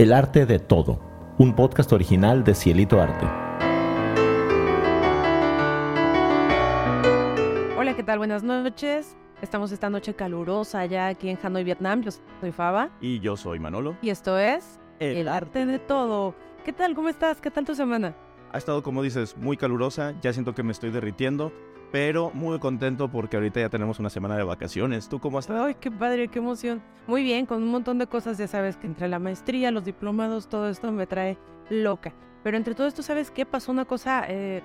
El arte de todo, un podcast original de Cielito Arte. Hola, ¿qué tal? Buenas noches. Estamos esta noche calurosa ya aquí en Hanoi, Vietnam. Yo soy Faba. Y yo soy Manolo. Y esto es El, arte de todo. ¿Qué tal? ¿Cómo estás? ¿Qué tal tu semana? Ha estado, como dices, muy calurosa. Ya siento que me estoy derritiendo pero muy contento porque ahorita ya tenemos una semana de vacaciones. ¿Tú cómo estás? Ay, qué padre, qué emoción. Muy bien, con un montón de cosas, ya sabes que entre la maestría, los diplomados, todo esto me trae loca. Pero entre todo esto, ¿sabes qué? Pasó una cosa eh,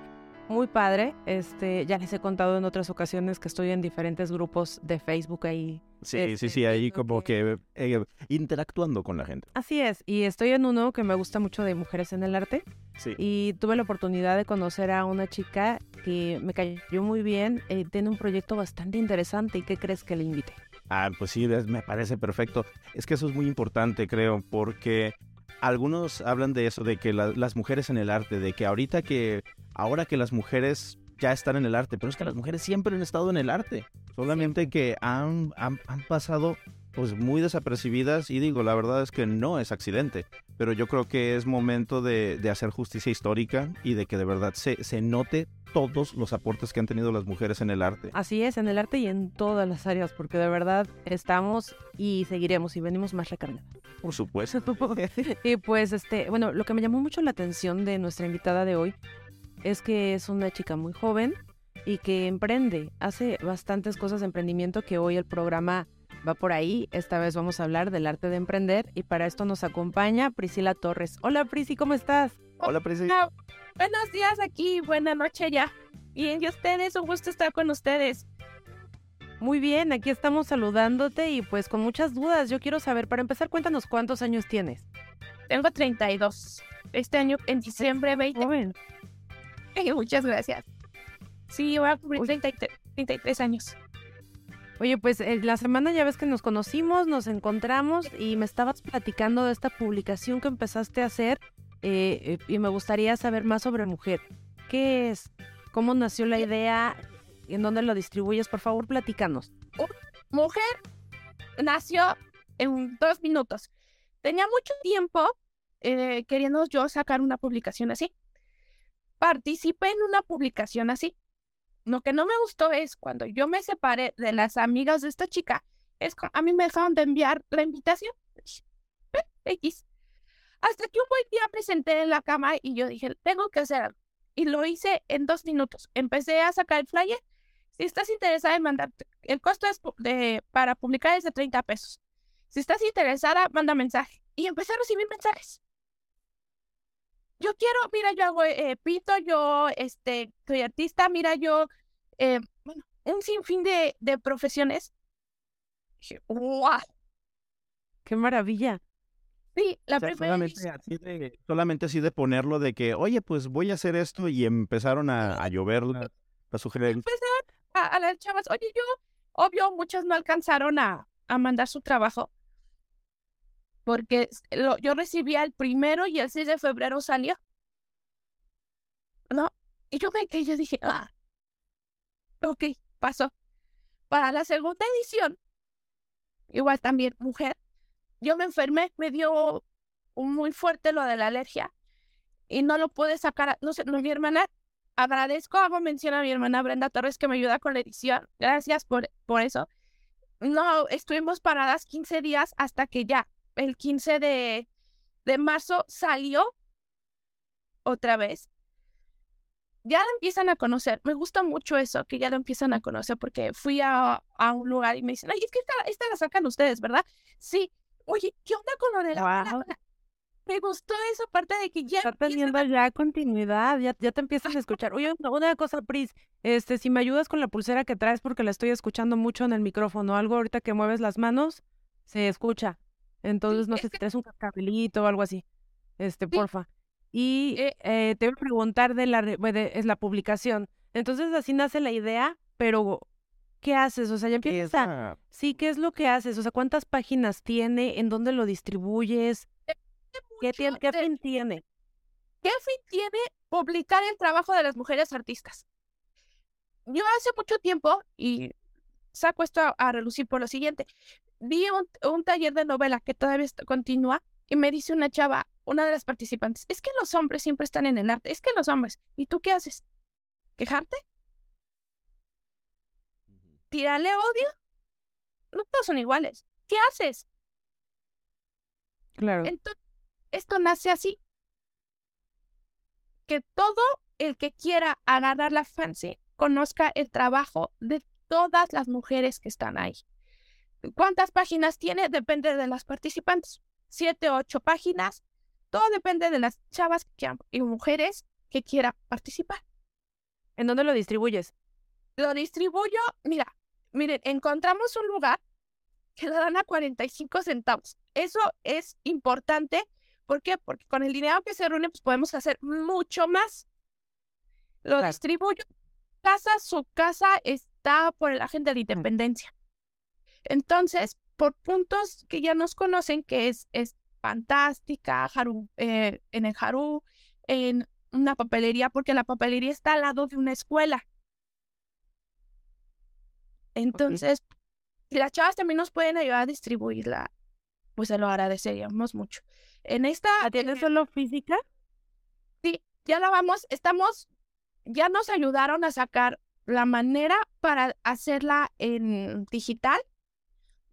muy padre. Este, ya les he contado en otras ocasiones que estoy en diferentes grupos de Facebook ahí. Sí, sí, este, sí, ahí como que eh, interactuando con la gente. Así es, y estoy en uno que me gusta mucho de mujeres en el arte. Sí. Y tuve la oportunidad de conocer a una chica que me cayó muy bien, eh, tiene un proyecto bastante interesante. ¿Y qué crees que le invite? Ah, pues sí, me parece perfecto. Es que eso es muy importante, creo, porque algunos hablan de eso, de que las mujeres en el arte, de que ahorita que, ahora que las mujeres ya están en el arte, pero es que las mujeres siempre han estado en el arte, solamente que han, han, pasado pues muy desapercibidas y digo, la verdad es que no es accidente, pero yo creo que es momento de, de hacer justicia histórica y de que de verdad se, se note todos los aportes que han tenido las mujeres en el arte. Así es, en el arte y en todas las áreas, porque de verdad estamos y seguiremos y venimos más recargados. Por supuesto. y pues, este, bueno, lo que me llamó mucho la atención de nuestra invitada de hoy es que es una chica muy joven y que emprende, hace bastantes cosas de emprendimiento que hoy el programa va por ahí. Esta vez vamos a hablar del arte de emprender y para esto nos acompaña Priscila Torres. Hola Prisi, ¿cómo estás? Hola Priscila. Buenos días aquí, buena noche ya. Bien, y ustedes, un gusto estar con ustedes. Muy bien, aquí estamos saludándote y pues con muchas dudas. Yo quiero saber, para empezar, cuéntanos cuántos años tienes. Tengo 32. Este año, en diciembre 20. Joven. muchas gracias. Sí, voy a cumplir 33, años. Oye, pues eh, la semana ya ves que nos conocimos, nos encontramos y me estabas platicando de esta publicación que empezaste a hacer eh, eh, y me gustaría saber más sobre Mujer. ¿Qué es? ¿Cómo nació la idea? ¿En dónde lo distribuyes? Por favor, platícanos. Mujer nació en dos minutos. Tenía mucho tiempo eh, queriendo yo sacar una publicación así. Participé en una publicación así. Lo que no me gustó es cuando yo me separé de las amigas de esta chica, es a mí me dejaron de enviar la invitación. X. Hasta que un buen día me senté en la cama y yo dije, tengo que hacer algo. Y lo hice en dos minutos. Empecé a sacar el flyer. Si estás interesada en mandar, el costo es de, para publicar es de 30 pesos. Si estás interesada, manda mensaje. Y empecé a recibir mensajes. Yo quiero, mira, yo hago eh, pito, yo este, soy artista, mira, yo, eh, bueno, un sinfín de, de profesiones. Dije, ¡wow! ¡Qué maravilla! Sí, la primera solamente así, de, solamente así de ponerlo de que, oye, pues voy a hacer esto y empezaron a, a llover las la sugerencias. Empezaron a, a, las chavas, oye, yo, obvio, muchas no alcanzaron a, a mandar su trabajo porque yo recibía el primero y el 6 de febrero salió. ¿No? Y yo me quedé, yo dije, ah, ok, pasó. Para la segunda edición, igual también mujer, yo me enfermé, me dio muy fuerte lo de la alergia y no lo pude sacar. No sé, no, mi hermana, agradezco, hago mención a mi hermana Brenda Torres que me ayuda con la edición. Gracias por, por eso. No, estuvimos paradas 15 días hasta que ya, el 15 de, de marzo salió otra vez. Ya la empiezan a conocer. Me gusta mucho eso, que ya lo empiezan a conocer, porque fui a, a un lugar y me dicen, ay, es que esta, esta la sacan ustedes, ¿verdad? Sí, oye, ¿qué onda con lo de la... Me gustó esa parte de que ya... Está teniendo ya continuidad, ya, ya te empiezas a escuchar. Oye, una cosa, Pris, este, si me ayudas con la pulsera que traes porque la estoy escuchando mucho en el micrófono, algo ahorita que mueves las manos, se escucha. Entonces, no sé si traes un cascabelito o algo así. Este, porfa. Y eh, eh, te voy a preguntar de la, de, es la publicación. Entonces, así nace la idea, pero ¿qué haces? O sea, ya empieza. Sí, ¿qué es lo que haces? O sea, ¿cuántas páginas tiene? ¿En dónde lo distribuyes? ¿Qué, tiene, ¿Qué fin tiene? ¿Qué fin tiene publicar el trabajo de las mujeres artistas? Yo hace mucho tiempo, y saco esto a, relucir por lo siguiente, vi un, taller de novela que todavía continúa Y me dice una chava, una de las participantes, es que los hombres siempre están en el arte, es que los hombres, ¿y tú qué haces? ¿Quejarte? ¿Tirarle odio? No todos son iguales. ¿Qué haces? Claro. Entonces, esto nace así. Que todo el que quiera agarrar la fancy conozca el trabajo de todas las mujeres que están ahí. ¿Cuántas páginas tiene? Depende de las participantes. Siete, ocho páginas. Todo depende de las chavas y mujeres que quieran participar. ¿En dónde lo distribuyes? Lo distribuyo, mira, miren, encontramos un lugar que lo dan a 45 centavos. Eso es importante. ¿Por qué? Porque con el dinero que se reúne, pues podemos hacer mucho más. Lo distribuyo. Casa, su casa está por el agente de independencia. Entonces, por puntos que ya nos conocen, que es, es fantástica, eh, en el Jarú, en una papelería, porque la papelería está al lado de una escuela. Entonces, si las chavas también nos pueden ayudar a distribuirla, pues se lo agradeceríamos mucho. En esta... ¿La tienes solo física? Sí, ya la vamos, estamos, ya nos ayudaron a sacar la manera para hacerla en digital.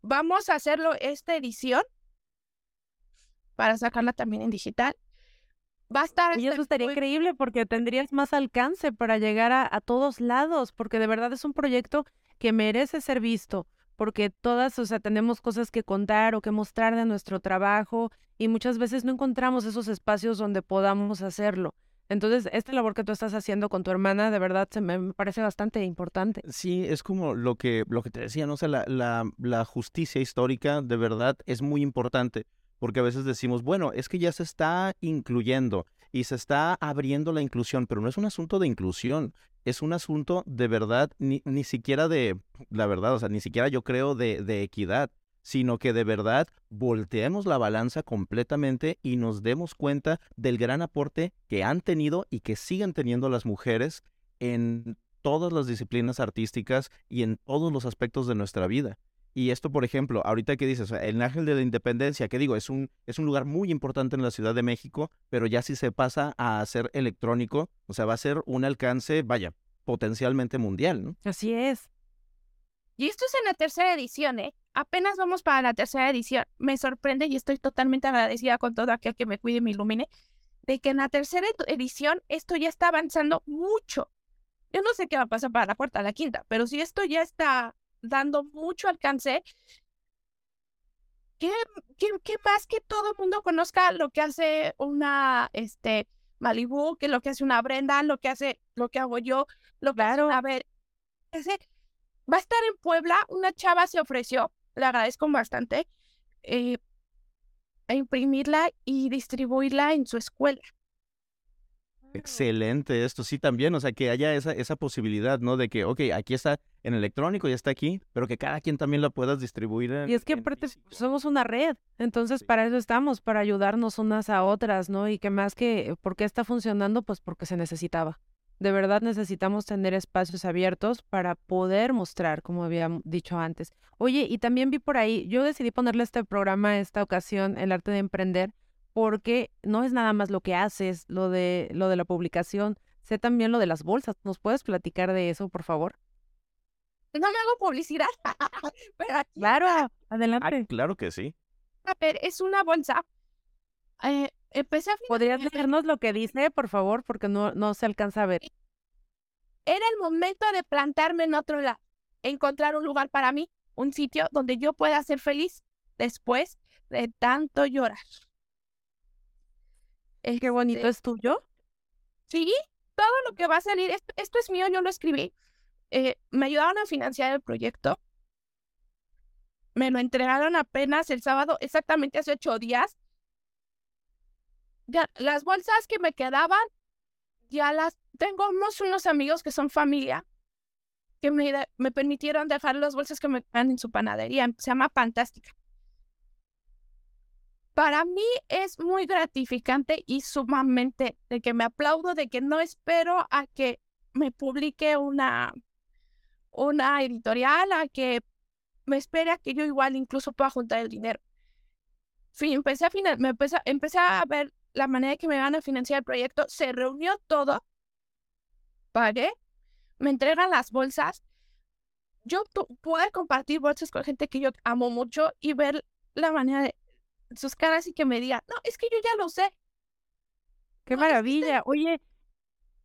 Vamos a hacerlo esta edición para sacarla también en digital. Va a estar... Y eso estaría increíble porque tendrías más alcance para llegar a, a todos lados, porque de verdad es un proyecto que merece ser visto porque todas, o sea, tenemos cosas que contar o que mostrar de nuestro trabajo y muchas veces no encontramos esos espacios donde podamos hacerlo. Entonces, esta labor que tú estás haciendo con tu hermana, de verdad, se me parece bastante importante. Sí, es como lo que, lo que te decía, ¿no? O sea, la, la, la justicia histórica de verdad es muy importante, porque a veces decimos, bueno, es que ya se está incluyendo y se está abriendo la inclusión, pero no es un asunto de inclusión, es un asunto de verdad, ni, ni siquiera de, la verdad, o sea, ni siquiera yo creo de, de equidad, sino que de verdad volteemos la balanza completamente y nos demos cuenta del gran aporte que han tenido y que siguen teniendo las mujeres en todas las disciplinas artísticas y en todos los aspectos de nuestra vida. Y esto, por ejemplo, ahorita que dices, el Ángel de la Independencia, que digo, es un, es un lugar muy importante en la Ciudad de México, pero ya si se pasa a ser electrónico, o sea, va a ser un alcance, vaya, potencialmente mundial, ¿no? Así es. Y esto es en la tercera edición, ¿eh? Apenas vamos para la tercera edición. Me sorprende y estoy totalmente agradecida con todo aquel que me cuide y me ilumine, de que en la tercera edición esto ya está avanzando mucho. Yo no sé qué va a pasar para la cuarta, la quinta, pero si esto ya está dando mucho alcance. ¿Qué, qué, más que todo el mundo conozca lo que hace una este, Malibu, que lo que hace una Brenda, lo que hace, lo que hago yo, lo claro. a ver, ese, va a estar en Puebla, una chava se ofreció, le agradezco bastante, eh, a imprimirla y distribuirla en su escuela. Excelente esto, sí también, o sea, que haya esa, esa posibilidad, ¿no? De que, ok, aquí está en electrónico, ya está aquí, pero que cada quien también la pueda distribuir. En, y es que aparte somos una red, entonces para eso estamos, para ayudarnos unas a otras, ¿no? Y que más que, ¿por qué está funcionando? Pues porque se necesitaba. De verdad necesitamos tener espacios abiertos para poder mostrar, como había dicho antes. Oye, y también vi por ahí, yo decidí ponerle este programa, esta ocasión, el arte de emprender, porque no es nada más lo que haces, lo de, lo de la publicación, sé también lo de las bolsas. ¿Nos puedes platicar de eso, por favor? No me hago publicidad, pero Claro, ah, adelante. claro que sí. A ver, es una bolsa. Eh, empecé a ¿Podrías leernos lo que dice, por favor? Porque no, no se alcanza a ver. Era el momento de plantarme en otro lado, encontrar un lugar para mí, un sitio donde yo pueda ser feliz después de tanto llorar. Qué bonito, Este, ¿es tuyo? Sí, todo lo que va a salir, esto, esto es mío, yo lo escribí. Eh, me ayudaron a financiar el proyecto. Me lo entregaron apenas el sábado, exactamente hace ocho días. Las bolsas que me quedaban, ya las tengo unos, unos amigos que son familia, que me, me permitieron dejar las bolsas que me quedan en su panadería. Se llama Fantástica. Para mí es muy gratificante y sumamente de que me aplaudo, de que no espero a que me publique una, una editorial, a que me espere a que yo igual incluso pueda juntar el dinero. fin, empecé a, finan- me empecé, empecé a ver la manera que me van a financiar el proyecto, se reunió todo, pagué, me entregan las bolsas, yo pu- pude compartir bolsas con gente que yo amo mucho y ver la manera de sus caras y que me digan, no, es que yo ya lo sé. Qué No, es que maravilla. Oye,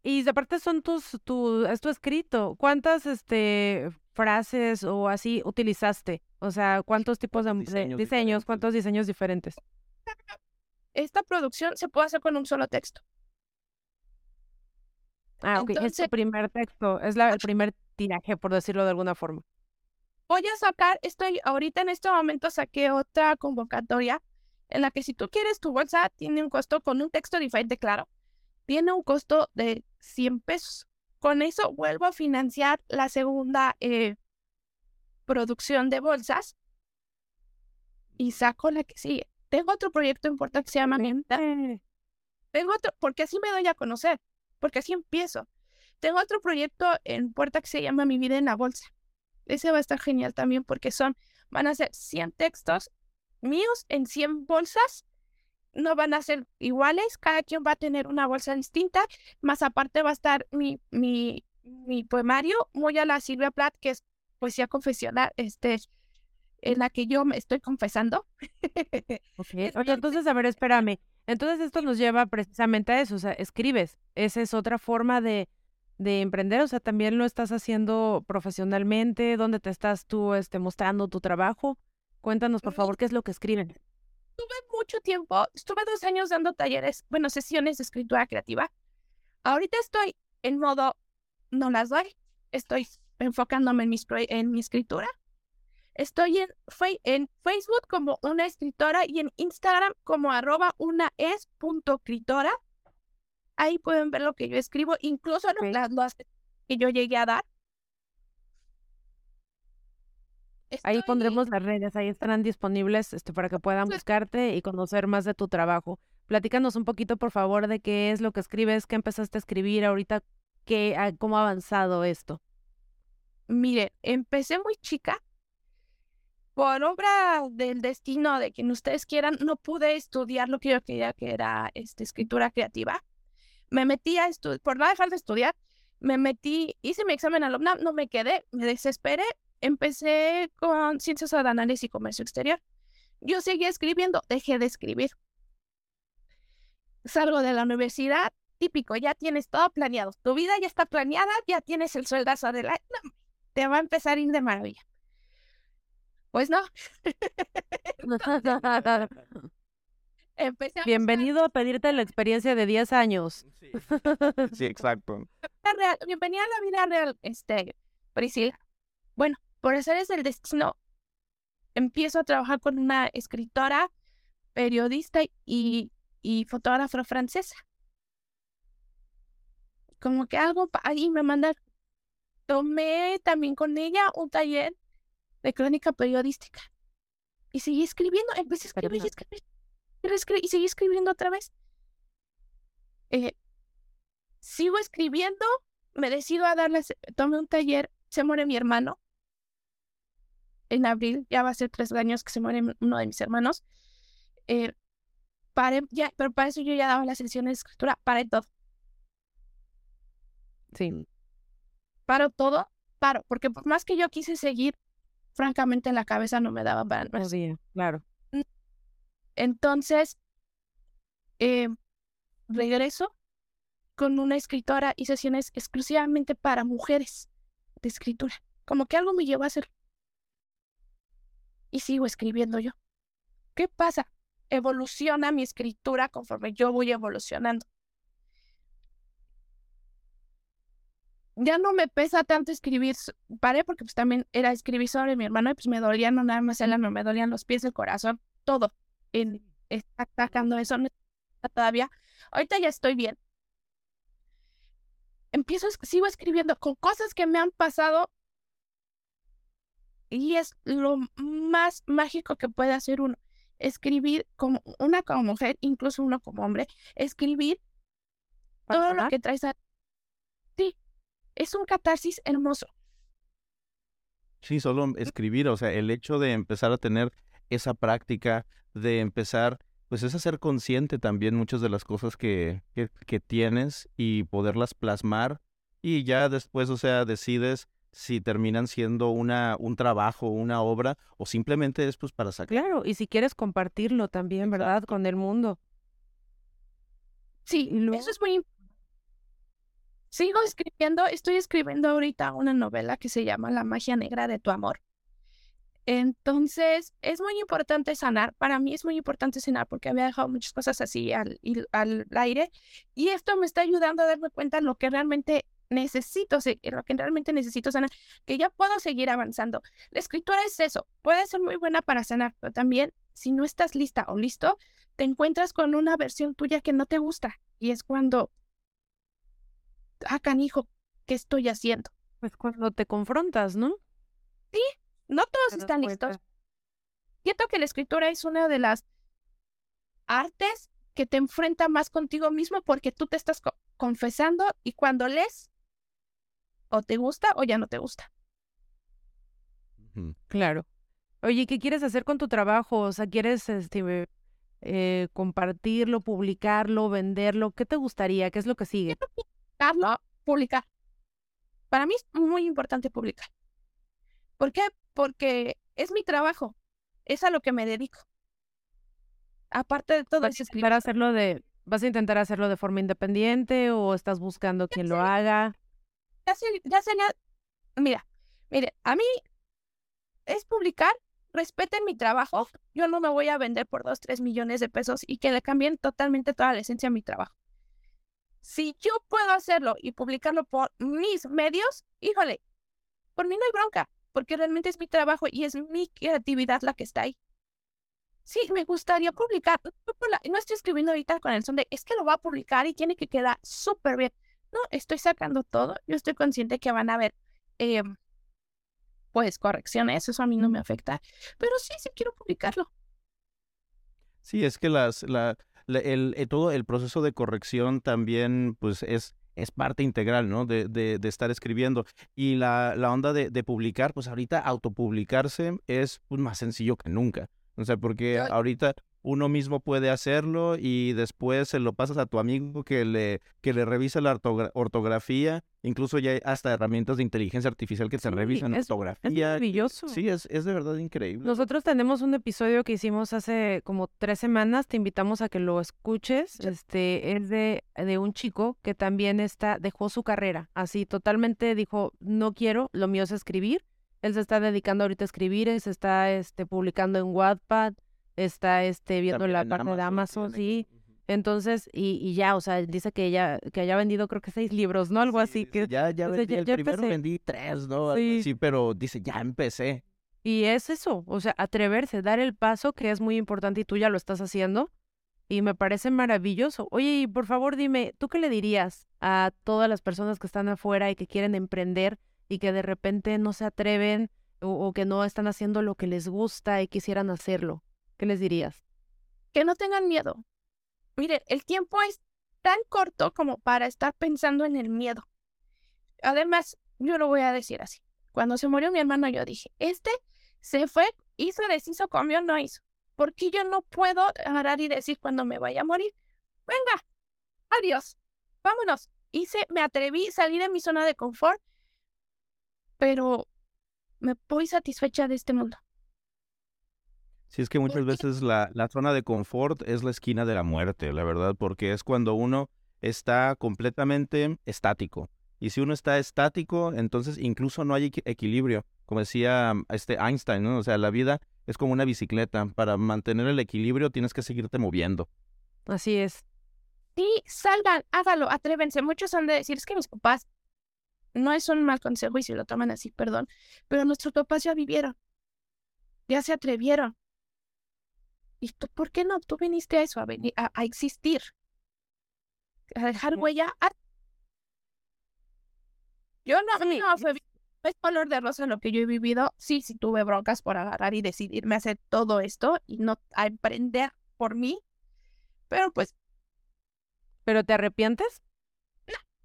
y aparte son tus, tu, es tu escrito. ¿Cuántas este frases o así utilizaste? O sea, ¿cuántos tipos de, de diseños diseños, diferentes? cuántos diseños diferentes? Esta producción se puede hacer con un solo texto. Ah, ok, es Entonces- tu primer texto, es la, el primer tiraje, por decirlo de alguna forma. Voy a sacar, estoy ahorita en este momento saqué otra convocatoria en la que si tú quieres tu bolsa tiene un costo con un texto diferente, claro, tiene un costo de 100 pesos. Con eso vuelvo a financiar la segunda eh, producción de bolsas y saco la que sigue. Tengo otro proyecto importante que se llama Menta. Eh, Tengo otro, porque así me doy a conocer, porque así empiezo. Tengo otro proyecto en puerta que se llama Mi vida en la bolsa. Ese va a estar genial también porque son, van a ser 100 textos míos en 100 bolsas. No van a ser iguales, cada quien va a tener una bolsa distinta, más aparte va a estar mi, mi, mi poemario, muy a la Silvia Plath, que es poesía confesional, este, en la que yo me estoy confesando. ok. Oye, entonces, a ver, espérame. Entonces esto nos lleva precisamente a eso, o sea, escribes. Esa es otra forma de, de emprender, o sea, también lo estás haciendo profesionalmente, ¿dónde te estás tú este, mostrando tu trabajo? Cuéntanos, por favor, qué es lo que escriben. mucho tiempo, estuve dos años dando talleres, bueno, sesiones de escritura creativa. Ahorita estoy en modo, no las doy, estoy enfocándome en, mis en mi escritura. Estoy en, Facebook como una escritora y en Instagram como arroba una es punto escritora. Ahí pueden ver lo que yo escribo, incluso lo- Ok. las, las que yo llegué a dar. Ahí pondremos las redes, ahí estarán disponibles este, para que puedan Pues- buscarte y conocer más de tu trabajo. Platícanos un poquito, por favor, de qué es lo que escribes, qué empezaste a escribir ahorita, qué, ah, cómo ha avanzado esto. Mire, empecé muy chica. Por obra del destino de quien ustedes quieran, no pude estudiar lo que yo quería, que era este, escritura creativa. Me metí a estudiar, por no dejar de estudiar, me metí, hice mi examen alumna, no me quedé, me desesperé. Empecé con ciencias aduanales y comercio exterior. Yo seguía escribiendo, dejé de escribir. Salgo de la universidad, típico, ya tienes todo planeado. Tu vida ya está planeada, ya tienes el sueldazo del año. No, te va a empezar a ir de maravilla. Pues no, empecé a Bienvenido a pedirte la experiencia de 10 años. Sí, exacto. buscar real. Bienvenida a la vida real, este, Priscila. Bueno, por hacer del destino, empiezo a trabajar con una escritora, periodista y, y fotógrafa francesa. Como que algo pa- ahí me manda. Tomé también con ella un taller de crónica periodística. Y seguí escribiendo, empecé a escribir y escribir, y y seguí escribiendo otra vez. Eh, sigo escribiendo, me decido a darles, tomé un taller, se muere mi hermano. En abril, ya va a ser tres años que se muere uno de mis hermanos. Eh, paré, ya, pero para eso yo ya daba las sesiones de escritura, paré todo. Sí. Paro todo, paro, porque por más que yo quise seguir, francamente en la cabeza no me daba para más. podía, claro. Entonces, eh, regreso con una escritora y sesiones exclusivamente para mujeres de escritura. Como que algo me llevó a hacer. Y sigo escribiendo yo. ¿Qué pasa? Evoluciona mi escritura conforme yo voy evolucionando. Ya no me pesa tanto escribir, paré porque pues también era escribir sobre mi hermano y pues me dolían no nada más el alma, me dolían los pies, el corazón, todo. En, está sacando eso no todavía. Ahorita ya estoy bien. Empiezo, sigo escribiendo con cosas que me han pasado y es lo más mágico que puede hacer uno. Escribir como una como mujer, incluso uno como hombre, escribir ¿Para todo lo que traes a... Es un catarsis hermoso. Sí, solo escribir, o sea, el hecho de empezar a tener esa práctica de empezar, pues es hacer consciente también muchas de las cosas que, que, que tienes y poderlas plasmar y ya después, o sea, decides si terminan siendo una, un trabajo, una obra, o simplemente es pues para sacar. Claro, y si quieres compartirlo también, ¿verdad? Con el mundo. Sí, eso es muy importante. Sigo escribiendo, estoy escribiendo ahorita una novela que se llama La magia negra de tu amor. Entonces, es muy importante sanar. Para mí es muy importante sanar porque había dejado muchas cosas así al, al aire. Y esto me está ayudando a darme cuenta de lo que realmente necesito, lo que realmente necesito sanar, que ya puedo seguir avanzando. La escritura es eso, puede ser muy buena para sanar, pero también si no estás lista o listo, te encuentras con una versión tuya que no te gusta. Y es cuando, ah, canijo, ¿qué estoy haciendo? Pues cuando te confrontas, ¿no? No todos están cuenta. listos. Siento que la escritura es una de las artes que te enfrenta más contigo mismo porque tú te estás co- confesando y cuando lees, o te gusta o ya no te gusta. Claro. Oye, ¿qué quieres hacer con tu trabajo? O sea, ¿quieres este, eh, compartirlo, publicarlo, venderlo? ¿Qué te gustaría? ¿Qué es lo que sigue? Publicarlo, publicar. Para mí es muy importante publicar. ¿Por qué? Porque es mi trabajo, es a lo que me dedico. Aparte de todo, ¿Vas es a escribir. intentar hacerlo de, vas a intentar hacerlo de forma independiente o estás buscando quien lo haga? ya, ya sería, mira, mire, a mí es publicar, respeten mi trabajo, yo no me voy a vender por dos, tres millones de pesos y que le cambien totalmente toda la esencia a mi trabajo. Si yo puedo hacerlo y publicarlo por mis medios, híjole, por mí no hay bronca, porque realmente es mi trabajo y es mi creatividad la que está ahí. Sí, me gustaría publicar. No estoy escribiendo ahorita con el son de, es que lo va a publicar y tiene que quedar súper bien. No, estoy sacando todo. Yo estoy consciente que van a haber, eh, pues, correcciones. Eso a mí no me afecta. Pero sí, sí quiero publicarlo. Sí, es que las, la, la- el, eh, todo el proceso de corrección también, pues, es, es parte integral, ¿no? De, de, de estar escribiendo. Y la, la onda de, de publicar, pues ahorita autopublicarse es pues, más sencillo que nunca. O sea, porque ahorita uno mismo puede hacerlo y después se lo pasas a tu amigo que le, que le revisa la ortogra- ortografía. Incluso ya hay hasta herramientas de inteligencia artificial que Sí, revisan es- Es ortografía. maravilloso. Sí, es, es de verdad increíble. Nosotros tenemos un episodio que hicimos hace como tres semanas, te invitamos a que lo escuches. Este es de, de un chico que también está, dejó su carrera, así totalmente dijo, no quiero, lo mío es escribir. Él se está dedicando ahorita a escribir, él se está este, publicando en Wattpad, está este, viendo También la parte de Amazon, sí. Entonces, y, y ya, o sea, dice que ella, que haya vendido creo que seis libros, ¿no? Algo Sí, así, que ya, ya o sea, el ya primero, empecé. vendí tres, ¿no? Sí. así, pero dice, ya empecé. Y es eso, o sea, atreverse, dar el paso que es muy importante y tú ya lo estás haciendo. Y me parece maravilloso. Oye, y por favor dime, ¿tú qué le dirías a todas las personas que están afuera y que quieren emprender y que de repente no se atreven o, o que no están haciendo lo que les gusta y quisieran hacerlo? ¿Qué les dirías? Que no tengan miedo. Mire, el tiempo es tan corto como para estar pensando en el miedo. Además, yo lo voy a decir así. Cuando se murió mi hermano, yo dije, este se fue, hizo, deshizo, comió, no hizo. Porque yo no puedo agarrar y decir cuando me vaya a morir, venga, adiós, vámonos. Hice, me atreví, salí de mi zona de confort, pero me voy satisfecha de este mundo. Sí, es que muchas veces la, la zona de confort es la esquina de la muerte, la verdad, porque es cuando uno está completamente estático. Y si uno está estático, entonces incluso no hay equi- equilibrio. Como decía mm, este Einstein, ¿no? O sea, la vida es como una bicicleta. Para mantener el equilibrio tienes que seguirte moviendo. Así es. Sí, salgan, hágalo, atrévense. Muchos han de decir, es que mis papás, no es un mal consejo y si lo toman así, perdón, pero nuestros papás ya vivieron, ya se atrevieron. ¿Y tú por qué no? Tú viniste a eso, a, venir, a, a existir, a dejar huella. a- Yo no, Sí, no, fue, es color de rosa lo que yo he vivido. Sí, sí tuve broncas por agarrar y decidirme hacer todo esto y no a emprender por mí, pero pues ¿Pero te arrepientes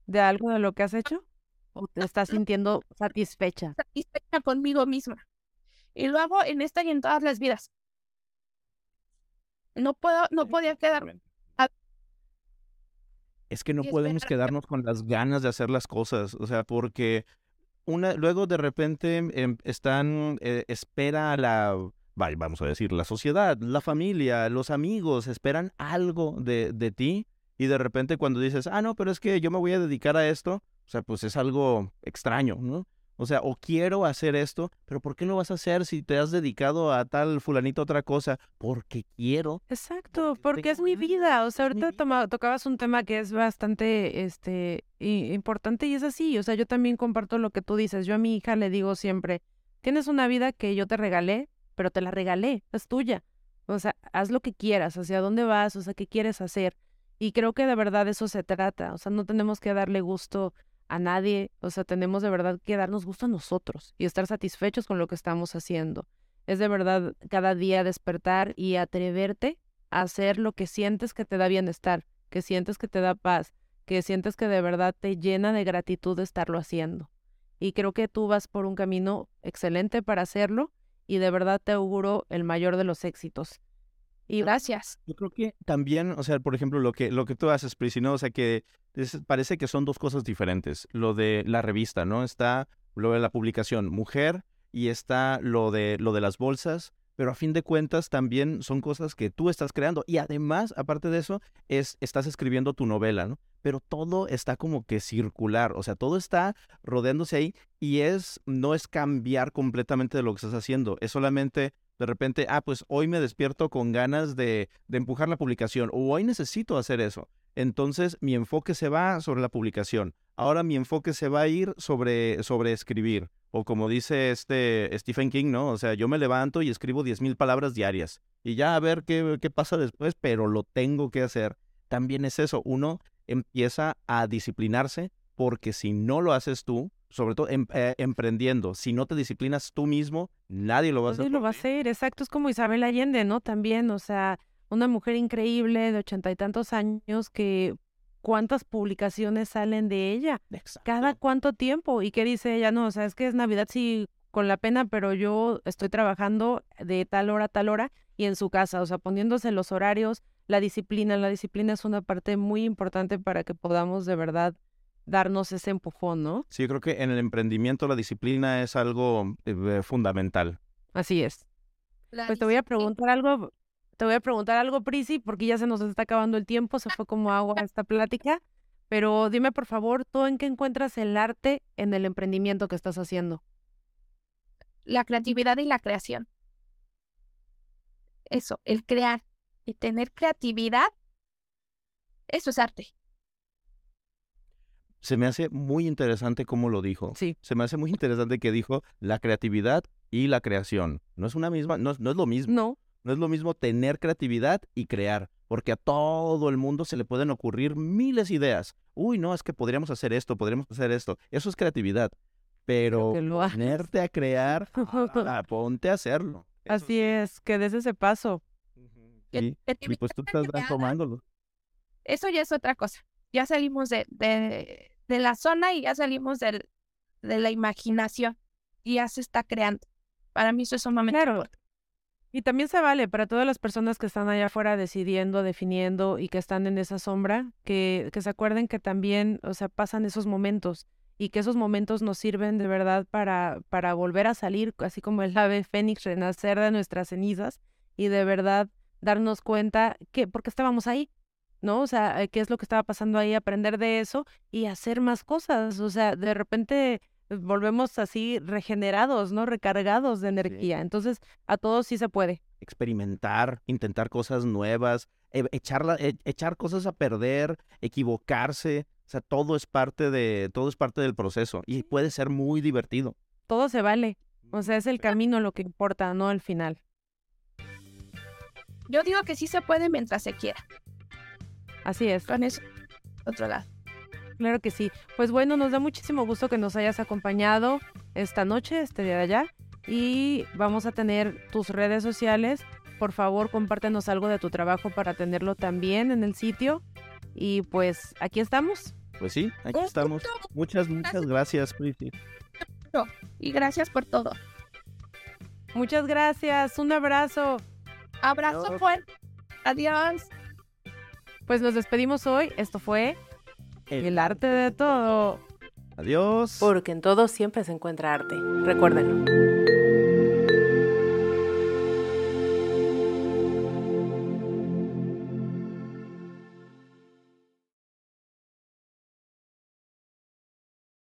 de algo de lo que has hecho? ¿O te estás sintiendo satisfecha? satisfecha conmigo misma. Y lo hago en esta y en todas las vidas. No puedo, no podía quedar. Es que no podemos quedarnos con las ganas de hacer las cosas, o sea, porque una, luego de repente em, están, eh, espera la, vamos a decir, la sociedad, la familia, los amigos, esperan algo de, de ti y de repente cuando dices, ah, no, pero es que yo me voy a dedicar a esto, o sea, pues es algo extraño, ¿no? O sea, o quiero hacer esto, pero ¿por qué lo vas a hacer si te has dedicado a tal fulanito otra cosa? Porque quiero. Exacto, Porque es mi vida. O sea, ahorita toma- tocabas un tema que es bastante este, importante y es así. O sea, yo también comparto lo que tú dices. Yo a mi hija le digo siempre, tienes una vida que yo te regalé, pero te la regalé, es tuya. O sea, haz lo que quieras, hacia dónde vas, o sea, qué quieres hacer. Y creo que de verdad eso se trata. O sea, no tenemos que darle gusto a nadie. O sea, tenemos de verdad que darnos gusto a nosotros y estar satisfechos con lo que estamos haciendo. Es de verdad cada día despertar y atreverte a hacer lo que sientes que te da bienestar, que sientes que te da paz, que sientes que de verdad te llena de gratitud estarlo haciendo. Y creo que tú vas por un camino excelente para hacerlo y de verdad te auguro el mayor de los éxitos. Y Gracias. Yo creo que también, o sea, por ejemplo, lo que, lo que tú haces, Prissy, ¿no? O sea, que es- parece que son dos cosas diferentes. Lo de la revista, ¿no? Está lo de la publicación Mujer y está lo de, lo de las bolsas, pero a fin de cuentas también son cosas que tú estás creando. Y además, aparte de eso, es, estás escribiendo tu novela, ¿no? Pero todo está como que circular, o sea, todo está rodeándose ahí y es, no es cambiar completamente de lo que estás haciendo, es solamente de repente, ah, pues hoy me despierto con ganas de, de empujar la publicación o hoy necesito hacer eso. Entonces mi enfoque se va sobre la publicación. Ahora mi enfoque se va a ir sobre, sobre escribir. O como dice este Stephen King, ¿no? O sea, yo me levanto y escribo 10.000 palabras diarias. Y ya a ver qué, qué pasa después, pero lo tengo que hacer. También es eso, uno empieza a disciplinarse porque si no lo haces tú, sobre todo em- eh, emprendiendo, si no te disciplinas tú mismo, nadie lo va a hacer. Nadie lo va a hacer, exacto, es como Isabel Allende, ¿no? También, o sea, una mujer increíble de ochenta y tantos años que cuántas publicaciones salen de ella, cada Exacto. cuánto tiempo, y qué dice ella, no, o sea, es que es Navidad sí con la pena, pero yo estoy trabajando de tal hora a tal hora y en su casa, o sea, poniéndose los horarios, la disciplina, la disciplina es una parte muy importante para que podamos de verdad darnos ese empujón, ¿no? Sí, yo creo que en el emprendimiento la disciplina es algo eh, fundamental. Así es. La Pues te voy a preguntar algo, te voy a preguntar algo, Prisi, porque ya se nos está acabando el tiempo, se fue como agua esta plática. Pero dime, por favor, ¿tú en qué encuentras el arte en el emprendimiento que estás haciendo? La creatividad y la creación. Eso, el crear y tener creatividad, eso es arte. Se me hace muy interesante cómo lo dijo. Sí. Se me hace muy interesante que dijo la creatividad y la creación. No es una misma, no, es- no es lo mismo. No, No es lo mismo tener creatividad y crear, porque a todo el mundo se le pueden ocurrir miles de ideas. Uy, no, es que podríamos hacer esto, podríamos hacer esto. Eso es creatividad. Pero ponerte a crear, ah, ponte a hacerlo. Eso así sí. es, que des ese paso. Te Y pues tú estás tomándolo. Eso ya es otra cosa. Ya salimos de, de, de la zona y ya salimos del, de la imaginación. Y ya se está creando. Para mí eso es sumamente Claro. importante. Y también se vale para todas las personas que están allá afuera decidiendo, definiendo y que están en esa sombra, que, que se acuerden que también, o sea, pasan esos momentos y que esos momentos nos sirven de verdad para, para volver a salir, así como el ave fénix, renacer de nuestras cenizas y de verdad darnos cuenta que, porque estábamos ahí, ¿no? O sea, eh, qué es lo que estaba pasando ahí, aprender de eso y hacer más cosas. O sea, de repente eh, volvemos así regenerados, ¿no? Recargados de energía. Entonces, a todos sí se puede. experimentar, intentar cosas nuevas, e- echarla- e- echar cosas a perder, equivocarse, o sea, todo es parte de, todo es parte del proceso y puede ser muy divertido. Todo se vale. O sea, es el camino lo que importa, no el final. Yo digo que sí se puede mientras se quiera. Así es. Con eso, otro lado. Claro que sí. Pues bueno, nos da muchísimo gusto que nos hayas acompañado esta noche, este día de allá. Y vamos a tener tus redes sociales. Por favor, compártenos algo de tu trabajo para tenerlo también en el sitio. Y pues aquí estamos. Pues sí, aquí Un estamos. Muchas, muchas gracias, Priti. Y gracias por todo. Muchas gracias. Un abrazo. Abrazo Adiós. fuerte. Adiós. Pues nos despedimos hoy. Esto fue El arte de todo. Adiós. Porque en todo siempre se encuentra arte. Recuérdenlo.